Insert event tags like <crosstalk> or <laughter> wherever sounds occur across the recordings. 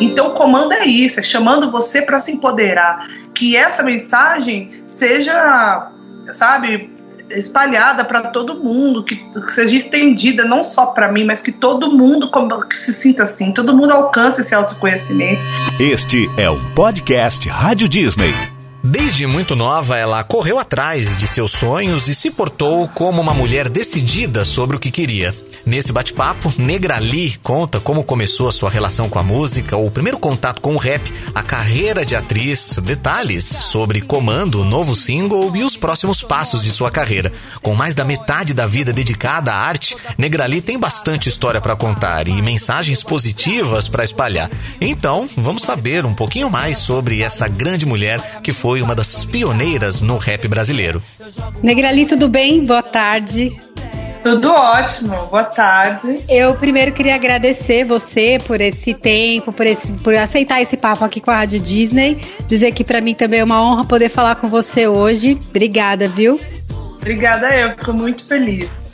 Então, o comando é isso, é chamando você para se empoderar. Que essa mensagem seja, sabe, espalhada para todo mundo, que, seja estendida não só para mim, mas que todo mundo que se sinta assim, todo mundo alcance esse autoconhecimento. Este é o podcast Rádio Disney. Desde muito nova, ela correu atrás de seus sonhos e se portou como uma mulher decidida sobre o que queria. Nesse bate-papo, Negrali conta como começou a sua relação com a música, o primeiro contato com o rap, a carreira de atriz, detalhes sobre Comando, o novo single e os próximos passos de sua carreira. Com mais da metade da vida dedicada à arte, Negrali tem bastante história para contar e mensagens positivas para espalhar. Então, vamos saber um pouquinho mais sobre essa grande mulher que foi uma das pioneiras no rap brasileiro. Negrali, tudo bem? Boa tarde. Tudo ótimo, boa tarde. Eu primeiro queria agradecer você por esse tempo, por, esse, por aceitar esse papo aqui com a Rádio Disney. Dizer que para mim também é uma honra poder falar com você hoje. Obrigada, viu? Obrigada, eu fico muito feliz.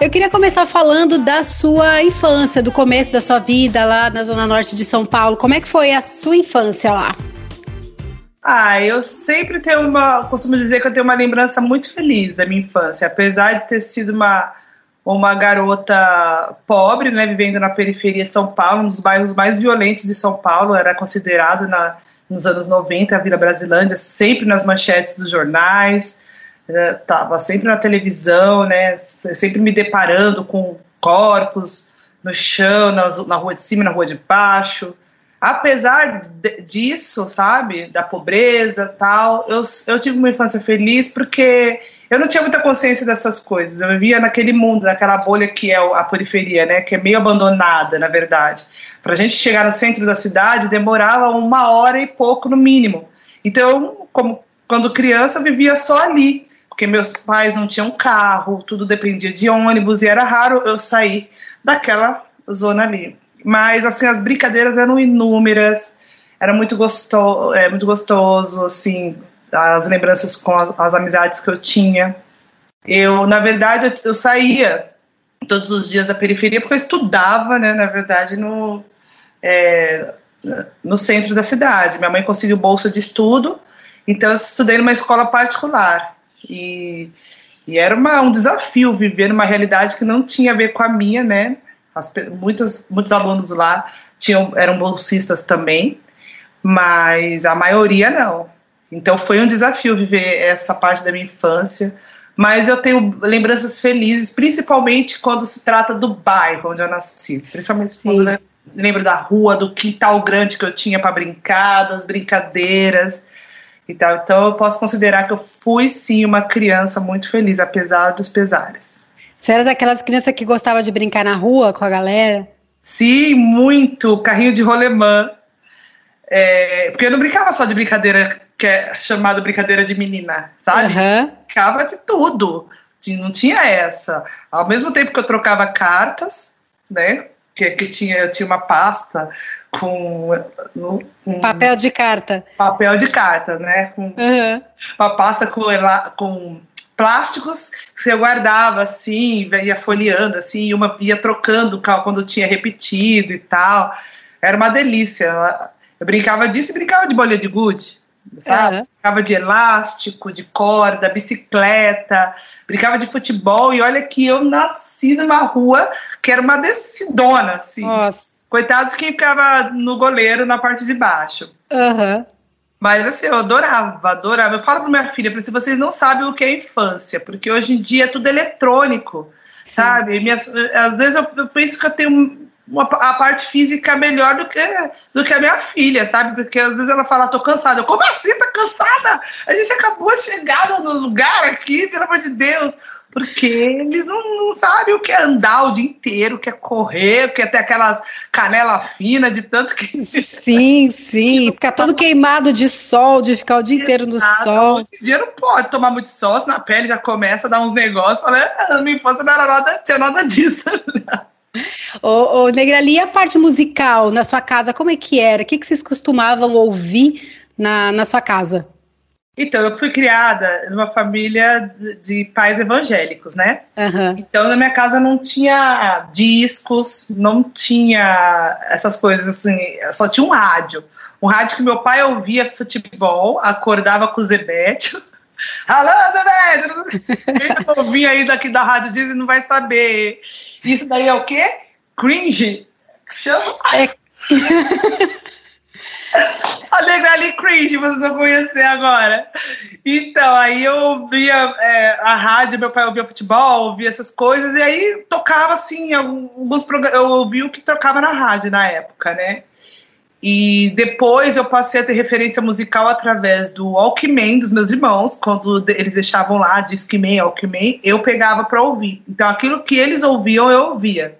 Eu queria começar falando da sua infância, do começo da sua vida lá na Zona Norte de São Paulo. Como é que foi a sua infância lá? Ah, eu sempre tenho uma. Costumo dizer que eu tenho uma lembrança muito feliz da minha infância. Apesar de ter sido uma, uma garota pobre, né, vivendo na periferia de São Paulo, um dos bairros mais violentos de São Paulo, era considerado na, nos anos 90 a Vila Brasilândia, sempre nas manchetes dos jornais, estava eh, sempre na televisão, né, sempre me deparando com corpos no chão, na, na rua de cima, na rua de baixo apesar disso, sabe, da pobreza tal, eu, eu tive uma infância feliz porque eu não tinha muita consciência dessas coisas. Eu vivia naquele mundo, naquela bolha que é a periferia, né, que é meio abandonada, na verdade. Para a gente chegar no centro da cidade demorava uma hora e pouco no mínimo. Então, como quando criança, vivia só ali, porque meus pais não tinham carro, tudo dependia de ônibus e era raro eu sair daquela zona ali. Mas, assim, as brincadeiras eram inúmeras, era muito, gostoso, é, muito gostoso, assim, as lembranças com as, as, amizades que eu tinha. Eu, na verdade, eu, eu, saía todos os dias à periferia porque eu estudava, né, na verdade, no, é, no centro da cidade. Minha mãe conseguiu bolsa de estudo, então eu estudei numa escola particular. E, e era uma, um desafio viver numa realidade que não tinha a ver com a minha, né? As, muitos, muitos alunos lá tinham, eram bolsistas também, mas a maioria não. Então foi um desafio viver essa parte da minha infância. Mas eu tenho lembranças felizes, principalmente quando se trata do bairro onde eu nasci. Principalmente Sim. quando eu lembro da rua, do quintal grande que eu tinha para brincar, das brincadeiras e tal. Então eu posso considerar que eu fui sim uma criança muito feliz, apesar dos pesares. Você era daquelas crianças que gostava de brincar na rua com a galera? Sim, muito. Carrinho de rolemã. É, porque eu não brincava só de brincadeira que é chamada brincadeira de menina, sabe? Uhum. Brincava de tudo. Não tinha essa. Ao mesmo tempo que eu trocava cartas, né? Que, que tinha, eu tinha uma pasta com um, papel de carta. Papel de carta, né? Com uhum. uma pasta com, com plásticos que você guardava assim, ia folheando assim, uma ia trocando quando tinha repetido e tal. Era uma delícia. Eu brincava disso e brincava de bolha de gude, sabe? Uhum. Brincava de elástico, de corda, bicicleta, brincava de futebol e olha que eu nasci numa rua que era uma decidona, assim. Nossa. Coitado de quem ficava no goleiro na parte de baixo. Uhum. Mas assim, eu adorava, adorava. Eu falo para minha filha, se vocês não sabem o que é infância, porque hoje em dia é tudo eletrônico, Sim. sabe? Minha, às vezes eu, eu, penso que eu tenho uma, a parte física melhor do que, do que a minha filha, sabe? Porque às vezes ela fala, tô cansada. Eu, como assim, tá cansada? A gente acabou de chegar no lugar aqui, pelo amor de Deus porque eles não, não, sabem o que é andar o dia inteiro, o que é correr, o que é ter aquelas canela fina de tanto que. Sim, sim. Ficar todo queimado de sol, de ficar o dia inteiro no sol. Hoje em dia não pode tomar muito sol, senão a pele já começa a dar uns negócios. Falei, ah, na minha infância não era nada, tinha nada disso. Ô, ô Negrali, e a parte musical na sua casa, como é que era? O que, que vocês costumavam ouvir na, na sua casa? Então, eu fui criada numa família de pais evangélicos, né? Uhum. Então, na minha casa não tinha discos, não tinha essas coisas assim, só tinha um rádio. Um rádio que meu pai ouvia futebol, acordava com o Zebete. <laughs> Alô, Zebete! <laughs> Quem ouvia aí daqui da rádio Disney não vai saber. Isso daí é o quê? Cringe? Chama? É... <laughs> A Negrali Cringe, vocês vão conhecer agora. Então, aí eu ouvia é, a rádio, meu pai ouvia futebol, ouvia essas coisas, e aí tocava assim, alguns programas, eu ouvia o que tocava na rádio na época, né? E depois eu passei a ter referência musical através do Walkman dos meus irmãos, quando eles deixavam lá Discman, Walkman, eu pegava para ouvir. Então aquilo que eles ouviam, eu ouvia.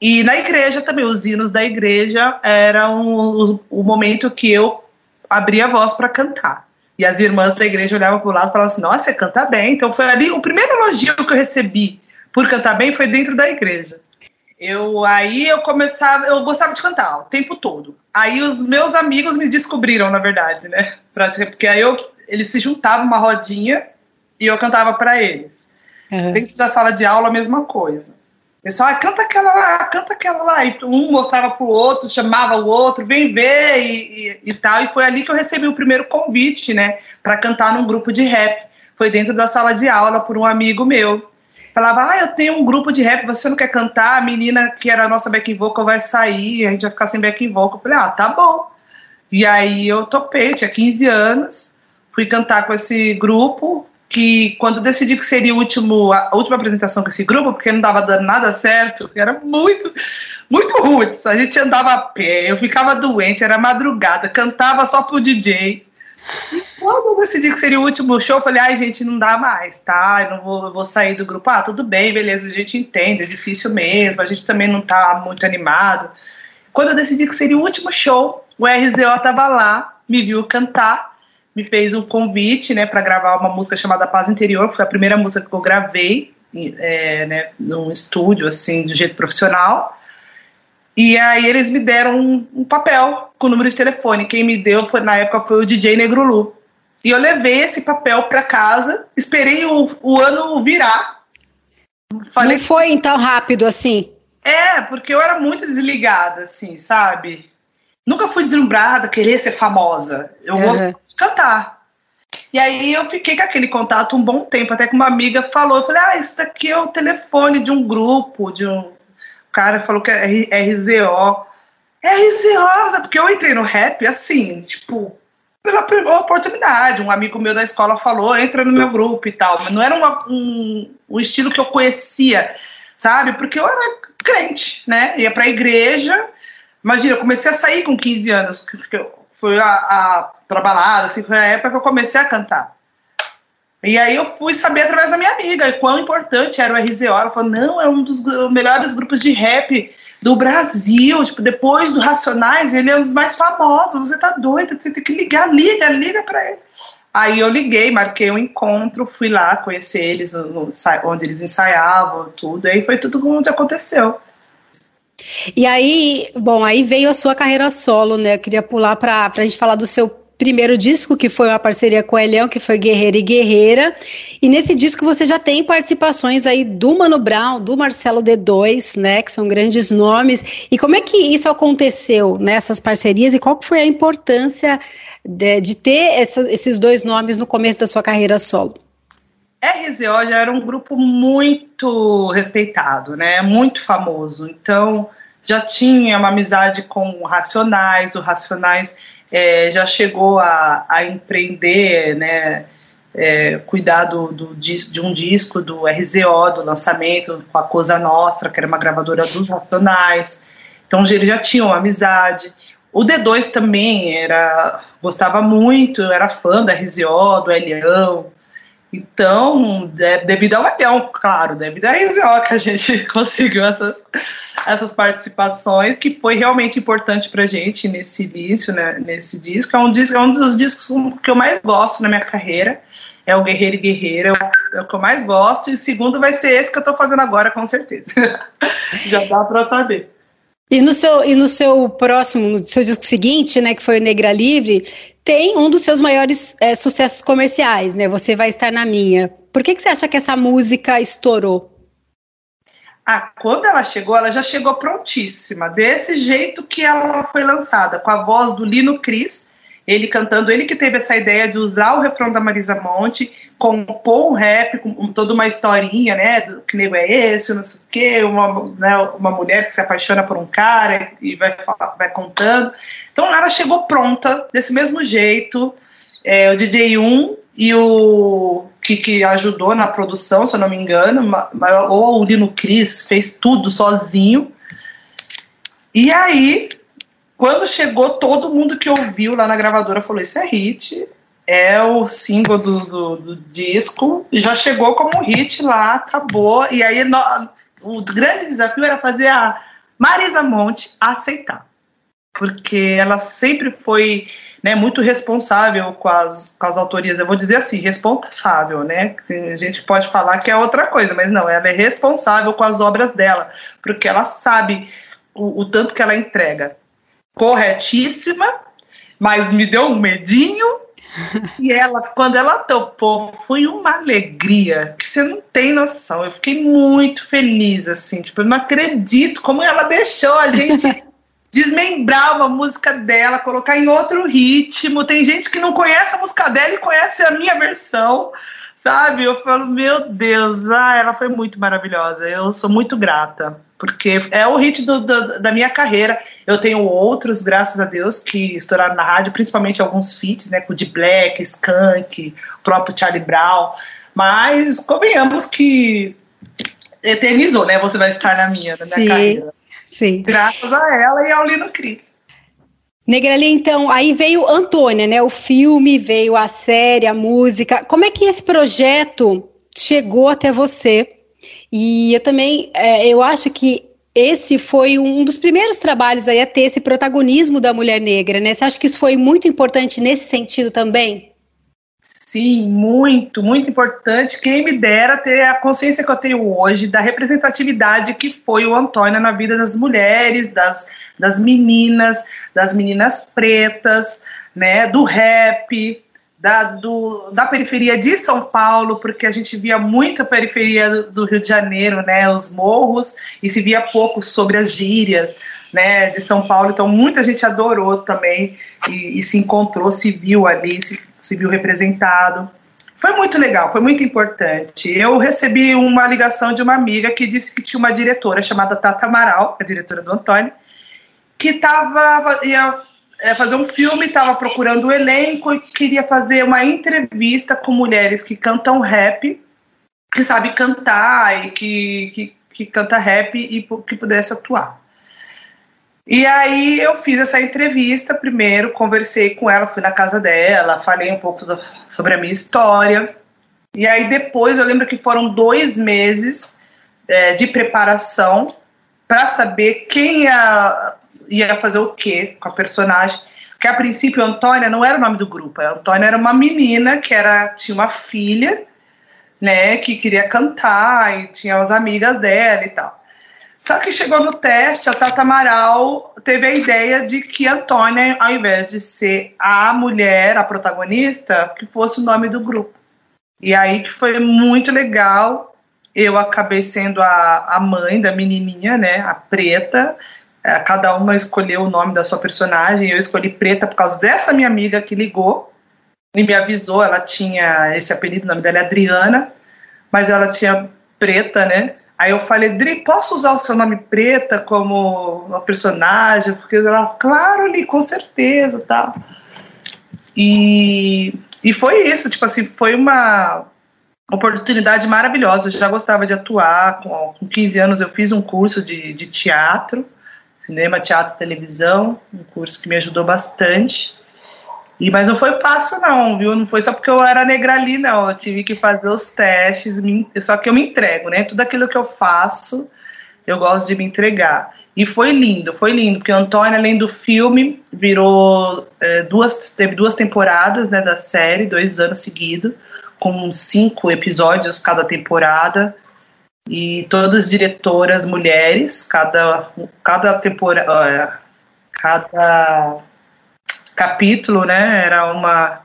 E na igreja também, os hinos da igreja eram o, o momento que eu abria a voz para cantar. E as irmãs da igreja olhavam para o lado e falavam assim: Nossa, você canta bem. Então foi ali o primeiro elogio que eu recebi por cantar bem foi dentro da igreja. Eu aí eu começava, eu gostava de cantar o tempo todo. Aí os meus amigos me descobriram, na verdade, né? <laughs> Porque aí eu, eles se juntavam uma rodinha e eu cantava para eles. Uhum. Dentro da sala de aula, a mesma coisa pessoal, ah, canta aquela lá, canta aquela lá. E um mostrava pro outro, chamava o outro, vem ver e, e, e tal. E foi ali que eu recebi o primeiro convite, né, para cantar num grupo de rap. Foi dentro da sala de aula por um amigo meu. Falava, ah, eu tenho um grupo de rap, você não quer cantar? A menina que era a nossa back vocal vai sair, a gente vai ficar sem back vocal. Eu falei, ah, tá bom. E aí eu topei, tinha 15 anos, fui cantar com esse grupo, que quando decidi que seria o último, a última apresentação com esse grupo, porque não dava dando nada certo, era muito, muito ruim. A gente andava a pé, eu ficava doente, era madrugada, cantava só pro DJ. E quando eu decidi que seria o último show, eu falei, ai, gente, não dá mais, tá? Eu não vou, eu vou sair do grupo. Ah, tudo bem, beleza, a gente entende, é difícil mesmo, a gente também não tá muito animado. Quando eu decidi que seria o último show, o RZO tava lá, me viu cantar me fez um convite, né, para gravar uma música chamada Paz Interior, que foi a primeira música que eu gravei, é, né, num estúdio, assim, de jeito profissional. E aí eles me deram um, um, papel com o número de telefone. Quem me deu, foi, na época, foi o DJ Negrulu. E eu levei esse papel para casa, esperei o, o ano virar. Falei, Não foi então rápido assim? É, porque eu era muito desligada, assim, sabe? Nunca fui deslumbrada, querer ser famosa. Eu uhum. gosto de cantar. E aí eu fiquei com aquele contato um bom tempo, até que uma amiga falou, eu falei, ah, esse daqui é o telefone de um grupo, de um o cara falou que é RZO. RZO, porque eu entrei no rap assim, tipo, pela oportunidade. Um amigo meu da escola falou, entra no meu grupo e tal. Mas não era uma, um, um estilo que eu conhecia, sabe? Porque eu era crente, né? Ia pra igreja Imagina, eu comecei a sair com 15 anos, foi a, a pra balada, assim, foi a época que eu comecei a cantar. E aí eu fui saber através da minha amiga quão importante era o RZO. Ela falou, não, é um dos melhores grupos de rap do Brasil. Tipo, depois do Racionais, ele é um dos mais famosos. Você tá doida, você tem que ligar, liga, liga pra ele. Aí eu liguei, marquei um encontro, fui lá conhecer eles, onde eles ensaiavam, tudo. Aí foi tudo como aconteceu. E aí, bom, aí veio a sua carreira solo, né? Eu queria pular para a gente falar do seu primeiro disco, que foi uma parceria com o Elião, que foi Guerreira e Guerreira. E nesse disco você já tem participações aí do Mano Brown, do Marcelo D2, né? Que são grandes nomes. E como é que isso aconteceu, nessas né, parcerias? E qual foi a importância de, de ter essa, esses dois nomes no começo da sua carreira solo? RZO já era um grupo muito respeitado, né? Muito famoso. Então, já tinha uma amizade com o Racionais, o Racionais é, já chegou a, a empreender, né? É, cuidar do, do, de um disco do RZO, do lançamento, com a Cosa Nostra, que era uma gravadora dos Racionais. Então, eles já tinham amizade. O D2 também era gostava muito, era fã da RZO, do Elião, então, é, devido ao Leão, claro, devido a RZO que a gente <laughs> conseguiu essas, essas participações, que foi realmente importante pra gente nesse início, né, nesse disco. É um, disco, é um dos discos que eu mais gosto na minha carreira. É o Guerreiro e Guerreira, é o que eu mais gosto. E o segundo vai ser esse que eu tô fazendo agora, com certeza. <laughs> Já dá pra saber. E no seu, e no seu próximo, no seu disco seguinte, né, que foi o Negra Livre, tem um dos seus maiores é, sucessos comerciais, né? Você vai estar na minha. Por que, que você acha que essa música estourou? Ah, quando ela chegou, ela já chegou prontíssima, desse jeito que ela foi lançada, com a voz do Lino Cris, ele cantando, ele que teve essa ideia de usar o refrão da Marisa Monte, compor um rap com toda uma historinha, né, do que nego é esse, não sei o quê, uma, né, uma mulher que se apaixona por um cara e vai, vai contando. Então ela chegou pronta, desse mesmo jeito, é, o DJ 1 e o que, que ajudou na produção, se eu não me engano, ou o Lino Cris fez tudo sozinho. E aí, quando chegou, todo mundo que ouviu lá na gravadora falou: Isso é hit, é o single do, do, do disco, já chegou como hit lá, acabou. E aí, no, o grande desafio era fazer a Marisa Monte aceitar, porque ela sempre foi né, muito responsável com as, com as autorias. Eu vou dizer assim, responsável, né? A gente pode falar que é outra coisa, mas não, ela é responsável com as obras dela, porque ela sabe o, o tanto que ela entrega. Corretíssima, mas me deu um medinho. <laughs> e ela, quando ela topou, foi uma alegria que você não tem noção. Eu fiquei muito feliz, assim, tipo, eu não acredito como ela deixou a gente <laughs> desmembrar uma música dela, colocar em outro ritmo. Tem gente que não conhece a música dela e conhece a minha versão, sabe? Eu falo, meu Deus, ah, ela foi muito maravilhosa. Eu sou muito grata, porque é o hit do, do, da minha carreira. Eu tenho outros, graças a Deus, que estouraram na rádio, principalmente alguns feats, né? Com o de Black, Skunk, o próprio Charlie Brown. Mas convenhamos que eternizou, né? Você vai estar na minha, na minha Sim. carreira. Sim. Graças a ela e ao Lino Cris. Negrali, então, aí veio Antônia, né? O filme, veio a série, a música. Como é que esse projeto chegou até você? E eu também, é, eu acho que esse foi um dos primeiros trabalhos aí a ter esse protagonismo da mulher negra, né? Você acha que isso foi muito importante nesse sentido também? Sim, muito, muito importante. Quem me dera ter a consciência que eu tenho hoje da representatividade que foi o Antônio na vida das mulheres, das, das meninas, das meninas pretas, né, do rap, da, do, da periferia de São Paulo, porque a gente via muita periferia do, do Rio de Janeiro, né, os morros, e se via pouco sobre as gírias, né, de São Paulo. Então muita gente adorou também e, e se encontrou, se viu ali, se se viu representado. Foi muito legal, foi muito importante. Eu recebi uma ligação de uma amiga que disse que tinha uma diretora chamada Tata Amaral, a diretora do Antônio, que tava, ia é, fazer um filme, estava procurando o elenco e queria fazer uma entrevista com mulheres que cantam rap, que sabe cantar e que, que, que canta rap e que pudesse atuar. E aí eu fiz essa entrevista primeiro, conversei com ela, fui na casa dela, falei um pouco do, sobre a minha história. E aí depois eu lembro que foram dois meses é, de preparação para saber quem ia, ia fazer o quê com a personagem. Porque a princípio Antônia não era o nome do grupo, a Antônia era uma menina que era, tinha uma filha, né, que queria cantar e tinha as amigas dela e tal. Só que chegou no teste, a Tata Amaral teve a ideia de que Antônia, ao invés de ser a mulher, a protagonista, que fosse o nome do grupo. E aí que foi muito legal. Eu acabei sendo a, a mãe da menininha, né, a Preta. É, cada uma escolheu o nome da sua personagem. Eu escolhi Preta por causa dessa minha amiga que ligou e me avisou. Ela tinha esse apelido, o nome dela é Adriana, mas ela tinha Preta, né? Aí eu falei, Dri, posso usar o seu nome preta como uma personagem? Porque ela, claro, Li, com certeza, tal. E, e foi isso, tipo assim, foi uma oportunidade maravilhosa. Eu já gostava de atuar, com, com 15 anos eu fiz um curso de, de teatro, cinema, teatro televisão, um curso que me ajudou bastante. E, mas não foi fácil, não, viu? Não foi só porque eu era negra ali, não. Eu tive que fazer os testes, me, só que eu me entrego, né? Tudo aquilo que eu faço, eu gosto de me entregar. E foi lindo, foi lindo, porque o Antônio, além do filme, virou é, duas, teve duas temporadas né, da série, dois anos seguidos, com cinco episódios cada temporada. E todas diretoras mulheres, cada, cada temporada, cada capítulo, né, era uma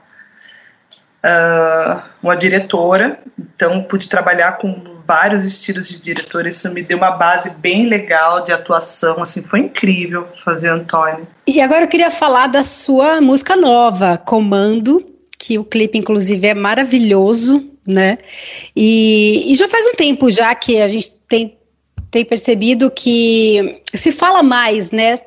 uh, uma diretora, então pude trabalhar com vários estilos de diretor, isso me deu uma base bem legal de atuação, assim, foi incrível fazer Antônio. E agora eu queria falar da sua música nova, Comando, que o clipe inclusive é maravilhoso, né? E, e já faz um tempo já que a gente tem, tem percebido que se fala mais, né?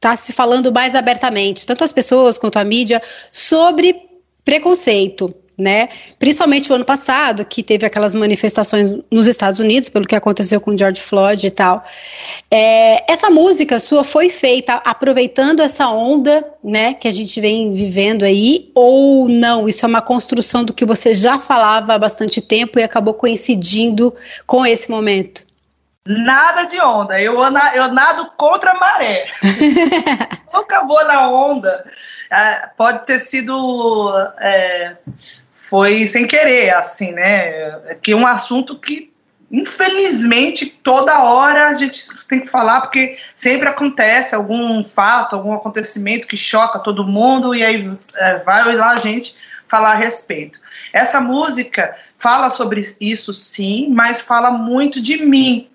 Tá se falando mais abertamente, tanto as pessoas quanto a mídia, sobre preconceito né? Principalmente o ano passado, que teve aquelas manifestações nos Estados Unidos, pelo que aconteceu com George Floyd e tal. É, essa música sua foi feita aproveitando essa onda, né, que a gente vem vivendo aí, ou não? Isso é uma construção do que você já falava há bastante tempo e acabou coincidindo com esse momento? Nada de onda. Eu, eu nado contra a maré. <laughs> Nunca vou na onda. É, pode ter sido é, foi sem querer, assim, né? Que é um assunto que, infelizmente, toda hora a gente tem que falar, porque sempre acontece algum fato, algum acontecimento que choca todo mundo, e aí é, vai lá a gente falar a respeito. Essa música fala sobre isso, sim, mas fala muito de mim,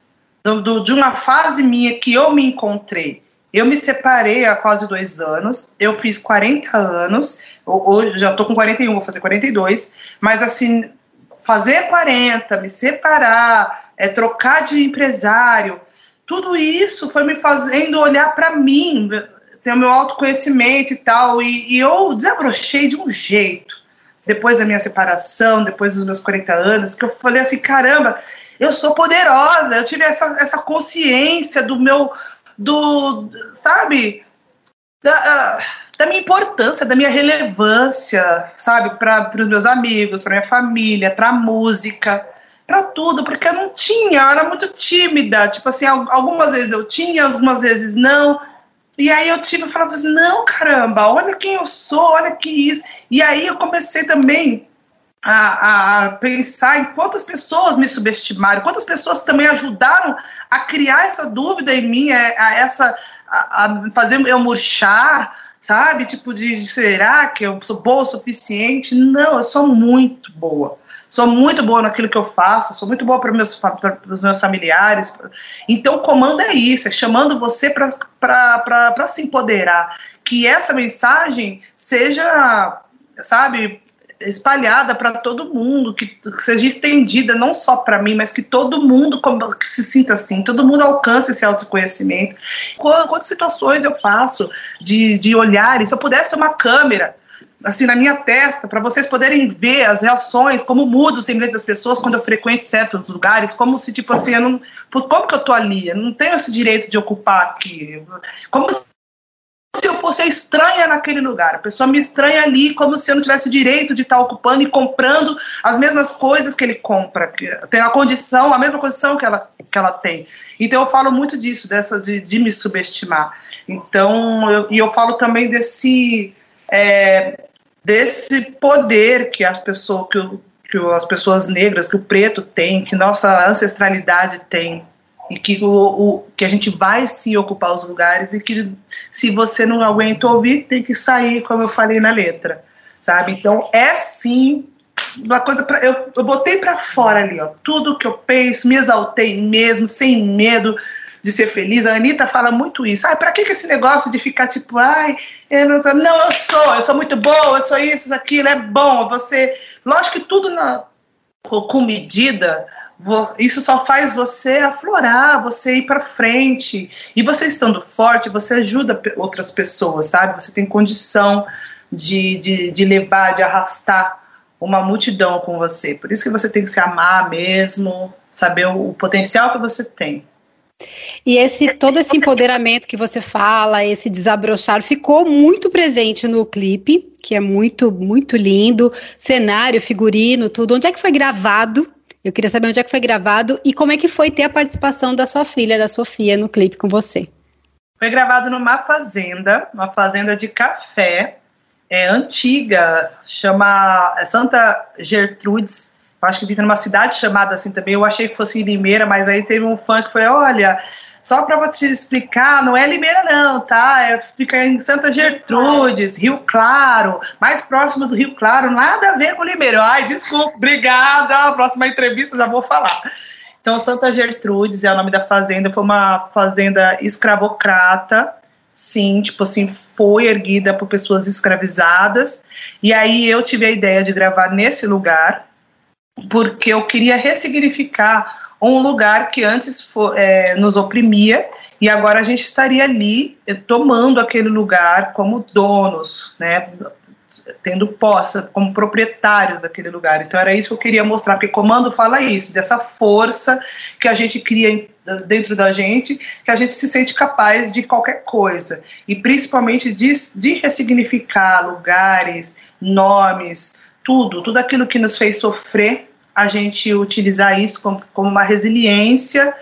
do, do, de uma fase minha que eu me encontrei. Eu me separei há quase dois anos, eu fiz 40 anos, hoje já tô com 41, vou fazer 42, mas assim, fazer 40, me separar, é, trocar de empresário, tudo isso foi me fazendo olhar para mim, ter o meu autoconhecimento e tal, e, e eu desabrochei de um jeito, depois da minha separação, depois dos meus 40 anos, que eu falei assim, caramba, eu sou poderosa, eu tive essa, essa consciência do meu do, sabe, da, da minha importância, da minha relevância, sabe, para os meus amigos, para minha família, para música, para tudo, porque eu não tinha, eu era muito tímida, tipo assim, algumas vezes eu tinha, algumas vezes não. E aí eu tive, eu falava assim, não, caramba, olha quem eu sou, olha que isso. E aí eu comecei também a, a, pensar em quantas pessoas me subestimaram, quantas pessoas também ajudaram a criar essa dúvida em mim, é, a essa a, a, fazer eu murchar, sabe? Tipo de será que eu sou boa o suficiente? Não, eu sou muito boa. Sou muito boa naquilo que eu faço, sou muito boa para meus, os meus familiares. Então, o comando é isso, é chamando você para se empoderar. Que essa mensagem seja, sabe, espalhada para todo mundo, que, seja estendida não só para mim, mas que todo mundo que se sinta assim, todo mundo alcance esse autoconhecimento. Quantas situações eu passo de, de olhar, se eu pudesse ter uma câmera assim na minha testa para vocês poderem ver as reações, como muda o semblante das pessoas quando eu frequento certos lugares, como se tipo assim, eu não, como que eu tô ali? Eu não tenho esse direito de ocupar aqui. Como se se eu fosse estranha naquele lugar. A pessoa me estranha ali como se eu não tivesse direito de estar ocupando e comprando as mesmas coisas que ele compra, tem a condição, a mesma condição que ela, que ela tem. Então eu falo muito disso, dessa de, de me subestimar. Então, eu, e eu falo também desse é, desse poder que as pessoas que, que as pessoas negras, que o preto tem, que nossa ancestralidade tem e que, o, o, que a gente vai se ocupar os lugares e que se você não aguenta ouvir, tem que sair, como eu falei na letra, sabe? Então é sim uma coisa para eu, eu botei para fora ali, ó, tudo que eu penso, me exaltei mesmo, sem medo de ser feliz. A Anitta fala muito isso. Ai, para que, que esse negócio de ficar tipo, ai, eu não, não, eu sou, eu sou muito boa, eu sou isso, aquilo, é bom. Você, lógico que tudo na, com medida isso só faz você aflorar, você ir para frente. E você estando forte, você ajuda outras pessoas, sabe? Você tem condição de, de, de levar, de arrastar uma multidão com você. Por isso que você tem que se amar mesmo, saber o, o potencial que você tem. E esse todo esse empoderamento que você fala, esse desabrochar, ficou muito presente no clipe, que é muito muito lindo, cenário, figurino, tudo. Onde é que foi gravado? Eu queria saber onde é que foi gravado e como é que foi ter a participação da sua filha, da Sofia, no clipe com você. Foi gravado numa fazenda, uma fazenda de café, é antiga, chama Santa Gertrudes, acho que vive numa cidade chamada assim também. Eu achei que fosse Limeira, mas aí teve um fã que foi: olha, só para te explicar, não é Limeira não, tá? É, fica em Santa Gertrudes, Rio Claro, mais próximo do Rio Claro, nada a ver com Limeira. Ai, desculpa, obrigada. Próxima entrevista já vou falar. Então, Santa Gertrudes é o nome da fazenda, foi uma fazenda escravocrata, sim, tipo assim, foi erguida por pessoas escravizadas. E aí eu tive a ideia de gravar nesse lugar, porque eu queria ressignificar um lugar que antes for, é, nos oprimia e agora a gente estaria ali eh, tomando aquele lugar como donos, né? Tendo posse, como proprietários daquele lugar. Então era isso que eu queria mostrar, porque comando fala isso, dessa força que a gente cria dentro da gente, que a gente se sente capaz de qualquer coisa. E principalmente de, de ressignificar lugares, nomes, tudo, tudo aquilo que nos fez sofrer a gente utilizar isso como, como uma resiliência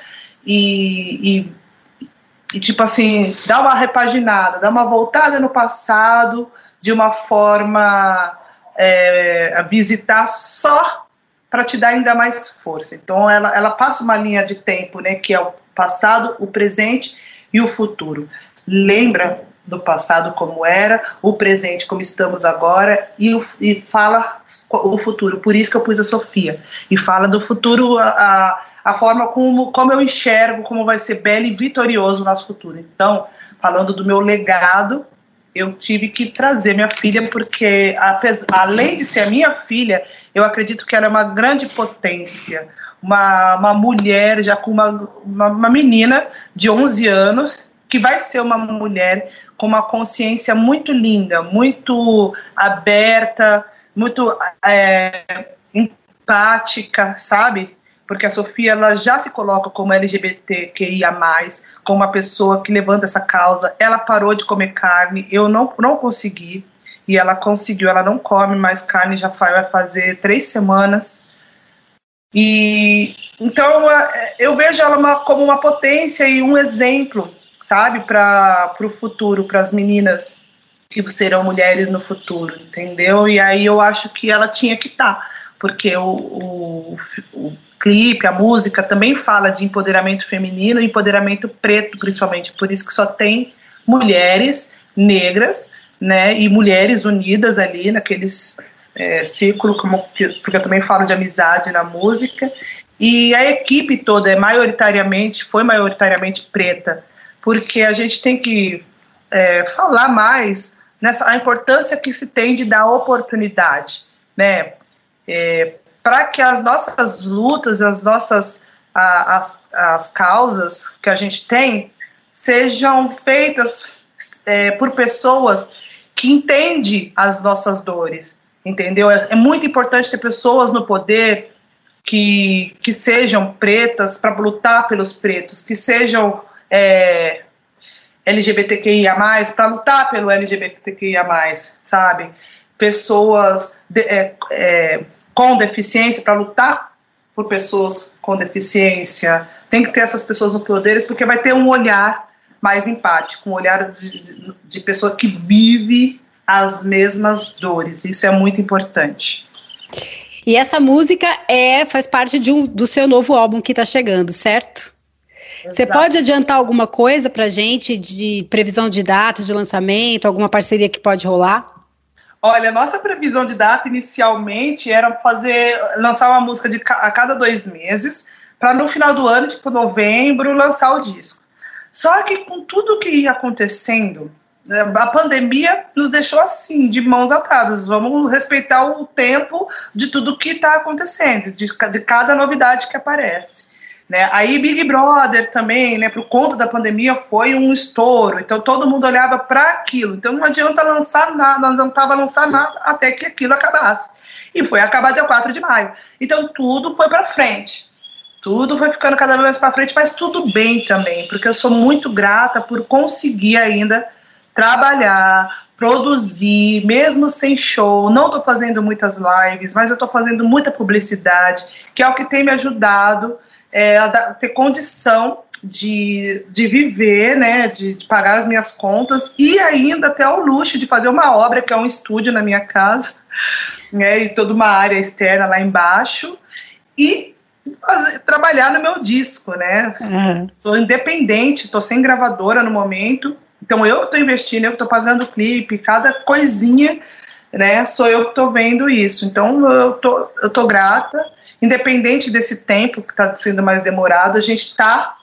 e, e, e, tipo assim, dar uma repaginada, dar uma voltada no passado de uma forma é, a visitar só para te dar ainda mais força. Então ela, ela passa uma linha de tempo, né, que é o passado, o presente e o futuro. Lembra do passado como era, o presente como estamos agora e, e, fala o futuro. Por isso que eu pus a Sofia. E fala do futuro, a, a forma como, como eu enxergo, como vai ser belo e vitorioso o nosso futuro. Então, falando do meu legado, eu tive que trazer minha filha, porque além de ser a minha filha, eu acredito que ela é uma grande potência. Uma, uma mulher já com uma, uma, uma menina de 11 anos que vai ser uma mulher com uma consciência muito linda, muito aberta, muito é, empática, sabe? Porque a Sofia ela já se coloca como LGBTQIA+, como uma pessoa que levanta essa causa. Ela parou de comer carne, eu não, não consegui, e ela conseguiu, ela não come mais carne, já vai fazer três semanas. E então eu vejo ela uma, como uma potência e um exemplo sabe, para o futuro, para as meninas que serão mulheres no futuro, entendeu? E aí eu acho que ela tinha que estar, tá, porque o, o, o clipe, a música também fala de empoderamento feminino empoderamento preto, principalmente, por isso que só tem mulheres negras, né, e mulheres unidas ali naqueles é, círculo, como, porque eu também falo de amizade na música, e a equipe toda é maioritariamente, foi maioritariamente preta, porque a gente tem que é, falar mais nessa a importância que se tem de dar oportunidade, né? É, para que as nossas lutas, as nossas a, as, as causas que a gente tem sejam feitas é, por pessoas que entendem as nossas dores, entendeu? É, é muito importante ter pessoas no poder que, que sejam pretas para lutar pelos pretos, que sejam é, LGBTQIA+, para lutar pelo LGBTQIA+, sabe? Pessoas de, é, é, com deficiência para lutar por pessoas com deficiência. Tem que ter essas pessoas no poderes porque vai ter um olhar mais empático, um olhar de, de pessoa que vive as mesmas dores. Isso é muito importante. E essa música é faz parte de um, do seu novo álbum que está chegando, certo? Você pode adiantar alguma coisa para gente de previsão de data de lançamento, alguma parceria que pode rolar? Olha, nossa previsão de data inicialmente era fazer lançar uma música de a cada dois meses, para no final do ano, tipo novembro, lançar o disco. Só que com tudo que ia acontecendo, né, a pandemia nos deixou assim, de mãos atadas. Vamos respeitar o tempo de tudo que está acontecendo, de, de cada novidade que aparece. Né? Aí Big Brother também, né, por conta da pandemia, foi um estouro. Então todo mundo olhava para aquilo. Então não adianta lançar nada, não adiantava lançar nada até que aquilo acabasse. E foi acabar dia 4 de maio. Então tudo foi para frente. Tudo foi ficando cada vez mais para frente, mas tudo bem também, porque eu sou muito grata por conseguir ainda trabalhar, produzir, mesmo sem show. Não estou fazendo muitas lives, mas eu estou fazendo muita publicidade, que é o que tem me ajudado é, ter condição de, de viver, né, de, de, pagar as minhas contas e ainda até o luxo de fazer uma obra que é um estúdio na minha casa, <laughs> né, e toda uma área externa lá embaixo e fazer, trabalhar no meu disco, né? Estou uhum. independente, estou sem gravadora no momento, então eu estou investindo, eu estou pagando clipe, cada coisinha, né? Sou eu que estou vendo isso. Então eu tô, eu tô grata, independente desse tempo que está sendo mais demorado, a gente está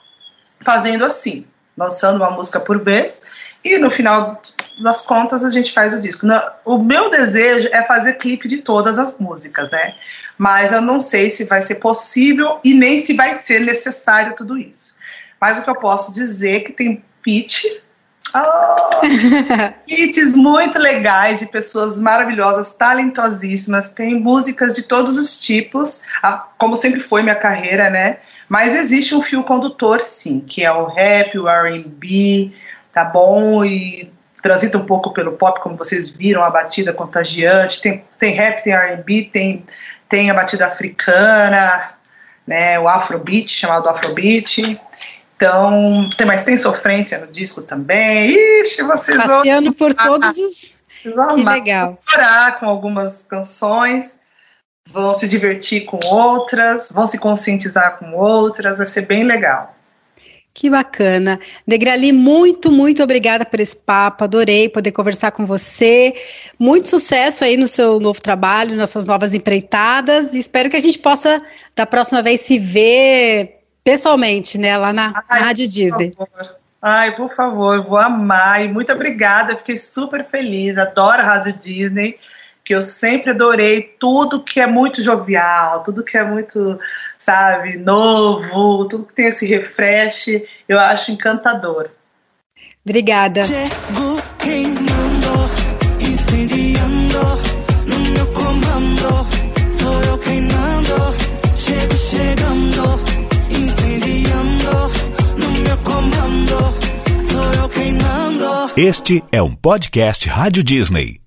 fazendo assim, lançando uma música por vez e no final das contas a gente faz o disco. O meu desejo é fazer clipe de todas as músicas, né? Mas eu não sei se vai ser possível e nem se vai ser necessário tudo isso. Mas o que eu posso dizer é que tem pitch Oh, hits muito legais de pessoas maravilhosas, talentosíssimas. Tem músicas de todos os tipos, como sempre foi minha carreira, né? Mas existe um fio condutor, sim, que é o rap, o R&B, tá bom? E transita um pouco pelo pop, como vocês viram, a batida contagiante. Tem, tem rap, tem R&B, tem, tem a batida africana, né? O afrobeat, chamado afrobeat. Então, tem, mas tem sofrência no disco também. Ixi, vocês Passeando vão... por todos os. Que legal. Chorar com algumas canções, vão se divertir com outras, vão se conscientizar com outras, vai ser bem legal. Que bacana. Degrali, muito, muito obrigada por esse papo. Adorei poder conversar com você. Muito sucesso aí no seu novo trabalho, nessas novas empreitadas. Espero que a gente possa, da próxima vez, se ver pessoalmente, né, lá na, Ai, na Rádio Disney. Favor. Ai, por favor, eu vou amar. E muito obrigada, fiquei super feliz. Adoro a Rádio Disney, que eu sempre adorei tudo que é muito jovial, tudo que é muito, sabe, novo, tudo que tem esse refresh, eu acho encantador. Obrigada. Este é um podcast Rádio Disney.